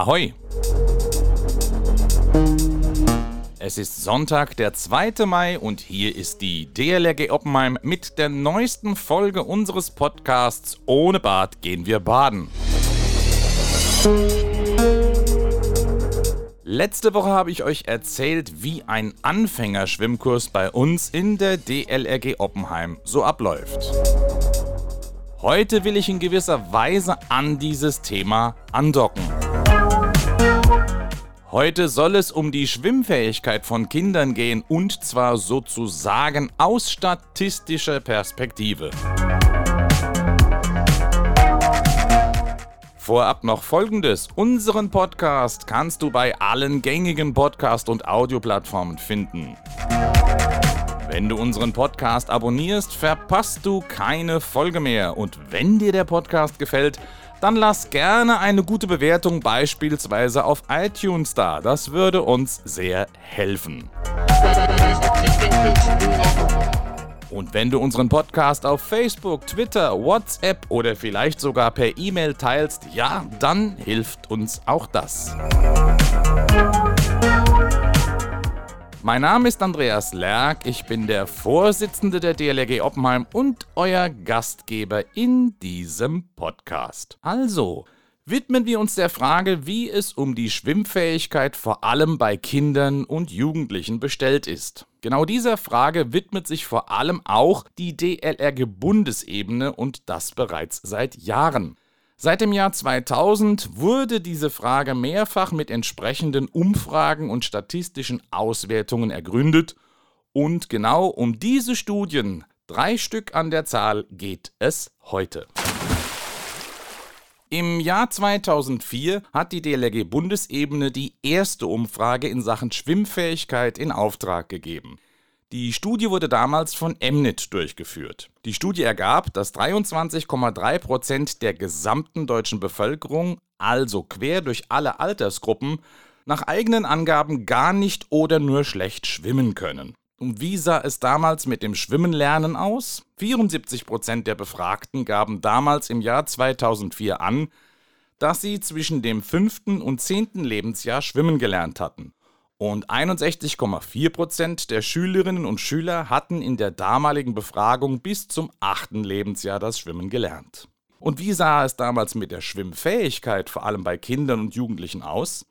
Ahoi! Es ist Sonntag, der 2. Mai und hier ist die DLRG Oppenheim mit der neuesten Folge unseres Podcasts Ohne Bad gehen wir baden. Letzte Woche habe ich euch erzählt, wie ein Anfängerschwimmkurs bei uns in der DLRG Oppenheim so abläuft. Heute will ich in gewisser Weise an dieses Thema andocken. Heute soll es um die Schwimmfähigkeit von Kindern gehen und zwar sozusagen aus statistischer Perspektive. Vorab noch folgendes: Unseren Podcast kannst du bei allen gängigen Podcast- und Audioplattformen finden. Wenn du unseren Podcast abonnierst, verpasst du keine Folge mehr. Und wenn dir der Podcast gefällt, dann lass gerne eine gute Bewertung beispielsweise auf iTunes da. Das würde uns sehr helfen. Und wenn du unseren Podcast auf Facebook, Twitter, WhatsApp oder vielleicht sogar per E-Mail teilst, ja, dann hilft uns auch das. Mein Name ist Andreas Lerck, ich bin der Vorsitzende der DLRG Oppenheim und euer Gastgeber in diesem Podcast. Also, widmen wir uns der Frage, wie es um die Schwimmfähigkeit vor allem bei Kindern und Jugendlichen bestellt ist. Genau dieser Frage widmet sich vor allem auch die DLRG Bundesebene und das bereits seit Jahren. Seit dem Jahr 2000 wurde diese Frage mehrfach mit entsprechenden Umfragen und statistischen Auswertungen ergründet und genau um diese Studien, drei Stück an der Zahl, geht es heute. Im Jahr 2004 hat die DLRG Bundesebene die erste Umfrage in Sachen Schwimmfähigkeit in Auftrag gegeben. Die Studie wurde damals von Mnet durchgeführt. Die Studie ergab, dass 23,3 Prozent der gesamten deutschen Bevölkerung, also quer durch alle Altersgruppen, nach eigenen Angaben gar nicht oder nur schlecht schwimmen können. Und wie sah es damals mit dem Schwimmenlernen aus? 74 Prozent der Befragten gaben damals im Jahr 2004 an, dass sie zwischen dem fünften und zehnten Lebensjahr schwimmen gelernt hatten. Und 61,4 Prozent der Schülerinnen und Schüler hatten in der damaligen Befragung bis zum achten Lebensjahr das Schwimmen gelernt. Und wie sah es damals mit der Schwimmfähigkeit vor allem bei Kindern und Jugendlichen aus?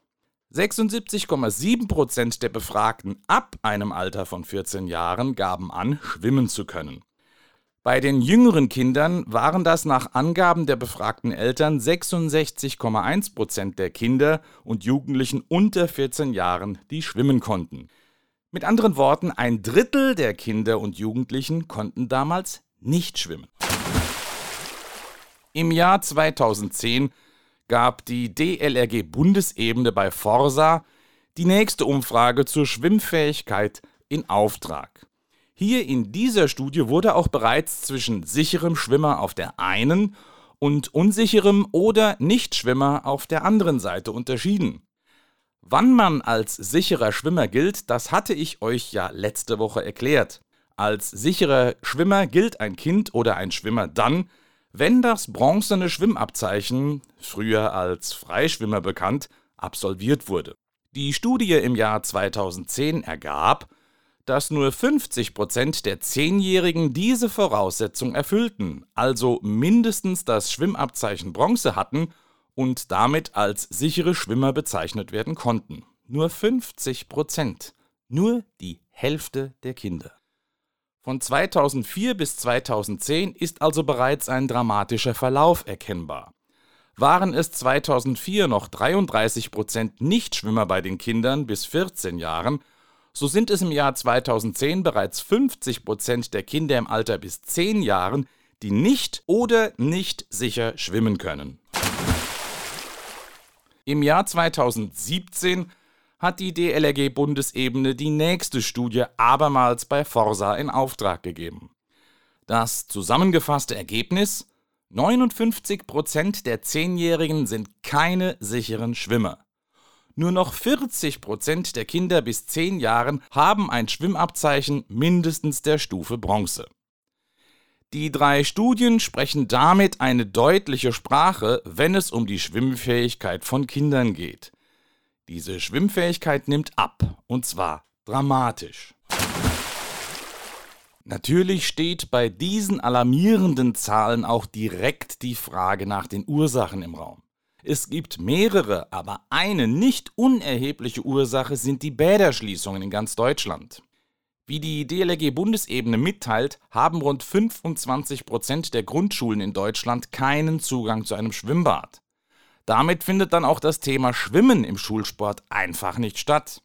76,7 Prozent der Befragten ab einem Alter von 14 Jahren gaben an, schwimmen zu können. Bei den jüngeren Kindern waren das nach Angaben der befragten Eltern 66,1 Prozent der Kinder und Jugendlichen unter 14 Jahren, die schwimmen konnten. Mit anderen Worten, ein Drittel der Kinder und Jugendlichen konnten damals nicht schwimmen. Im Jahr 2010 gab die DLRG Bundesebene bei Forsa die nächste Umfrage zur Schwimmfähigkeit in Auftrag. Hier in dieser Studie wurde auch bereits zwischen sicherem Schwimmer auf der einen und unsicherem oder Nichtschwimmer auf der anderen Seite unterschieden. Wann man als sicherer Schwimmer gilt, das hatte ich euch ja letzte Woche erklärt. Als sicherer Schwimmer gilt ein Kind oder ein Schwimmer dann, wenn das bronzene Schwimmabzeichen, früher als Freischwimmer bekannt, absolviert wurde. Die Studie im Jahr 2010 ergab, dass nur 50 Prozent der Zehnjährigen diese Voraussetzung erfüllten, also mindestens das Schwimmabzeichen Bronze hatten und damit als sichere Schwimmer bezeichnet werden konnten. Nur 50 Prozent. Nur die Hälfte der Kinder. Von 2004 bis 2010 ist also bereits ein dramatischer Verlauf erkennbar. Waren es 2004 noch 33 Prozent Nichtschwimmer bei den Kindern bis 14 Jahren, so sind es im Jahr 2010 bereits 50 Prozent der Kinder im Alter bis 10 Jahren, die nicht oder nicht sicher schwimmen können. Im Jahr 2017 hat die DLRG Bundesebene die nächste Studie abermals bei Forsa in Auftrag gegeben. Das zusammengefasste Ergebnis 59 Prozent der Zehnjährigen sind keine sicheren Schwimmer. Nur noch 40 Prozent der Kinder bis 10 Jahren haben ein Schwimmabzeichen mindestens der Stufe Bronze. Die drei Studien sprechen damit eine deutliche Sprache, wenn es um die Schwimmfähigkeit von Kindern geht. Diese Schwimmfähigkeit nimmt ab, und zwar dramatisch. Natürlich steht bei diesen alarmierenden Zahlen auch direkt die Frage nach den Ursachen im Raum. Es gibt mehrere, aber eine nicht unerhebliche Ursache sind die Bäderschließungen in ganz Deutschland. Wie die DLRG-Bundesebene mitteilt, haben rund 25 Prozent der Grundschulen in Deutschland keinen Zugang zu einem Schwimmbad. Damit findet dann auch das Thema Schwimmen im Schulsport einfach nicht statt.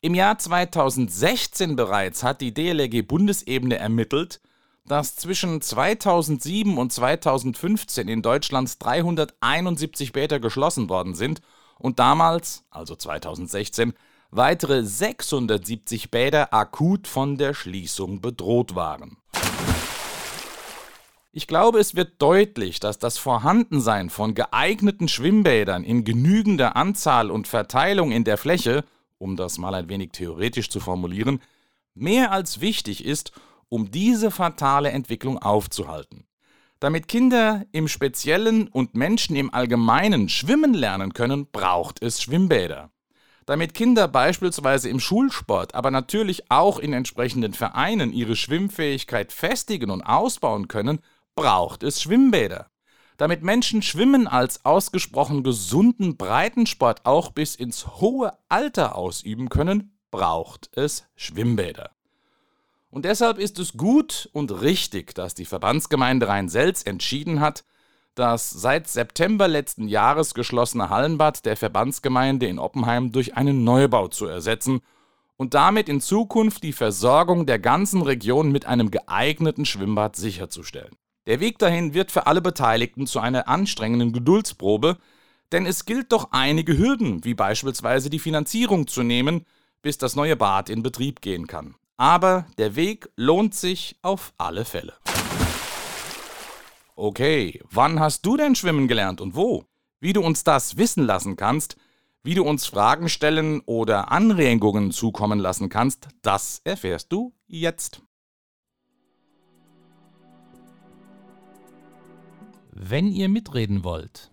Im Jahr 2016 bereits hat die DLRG-Bundesebene ermittelt, dass zwischen 2007 und 2015 in Deutschland 371 Bäder geschlossen worden sind und damals, also 2016, weitere 670 Bäder akut von der Schließung bedroht waren. Ich glaube, es wird deutlich, dass das Vorhandensein von geeigneten Schwimmbädern in genügender Anzahl und Verteilung in der Fläche, um das mal ein wenig theoretisch zu formulieren, mehr als wichtig ist, um diese fatale Entwicklung aufzuhalten. Damit Kinder im Speziellen und Menschen im Allgemeinen schwimmen lernen können, braucht es Schwimmbäder. Damit Kinder beispielsweise im Schulsport, aber natürlich auch in entsprechenden Vereinen ihre Schwimmfähigkeit festigen und ausbauen können, braucht es Schwimmbäder. Damit Menschen Schwimmen als ausgesprochen gesunden Breitensport auch bis ins hohe Alter ausüben können, braucht es Schwimmbäder. Und deshalb ist es gut und richtig, dass die Verbandsgemeinde Rhein-Selz entschieden hat, das seit September letzten Jahres geschlossene Hallenbad der Verbandsgemeinde in Oppenheim durch einen Neubau zu ersetzen und damit in Zukunft die Versorgung der ganzen Region mit einem geeigneten Schwimmbad sicherzustellen. Der Weg dahin wird für alle Beteiligten zu einer anstrengenden Geduldsprobe, denn es gilt doch einige Hürden, wie beispielsweise die Finanzierung zu nehmen, bis das neue Bad in Betrieb gehen kann. Aber der Weg lohnt sich auf alle Fälle. Okay, wann hast du denn schwimmen gelernt und wo? Wie du uns das wissen lassen kannst, wie du uns Fragen stellen oder Anregungen zukommen lassen kannst, das erfährst du jetzt. Wenn ihr mitreden wollt,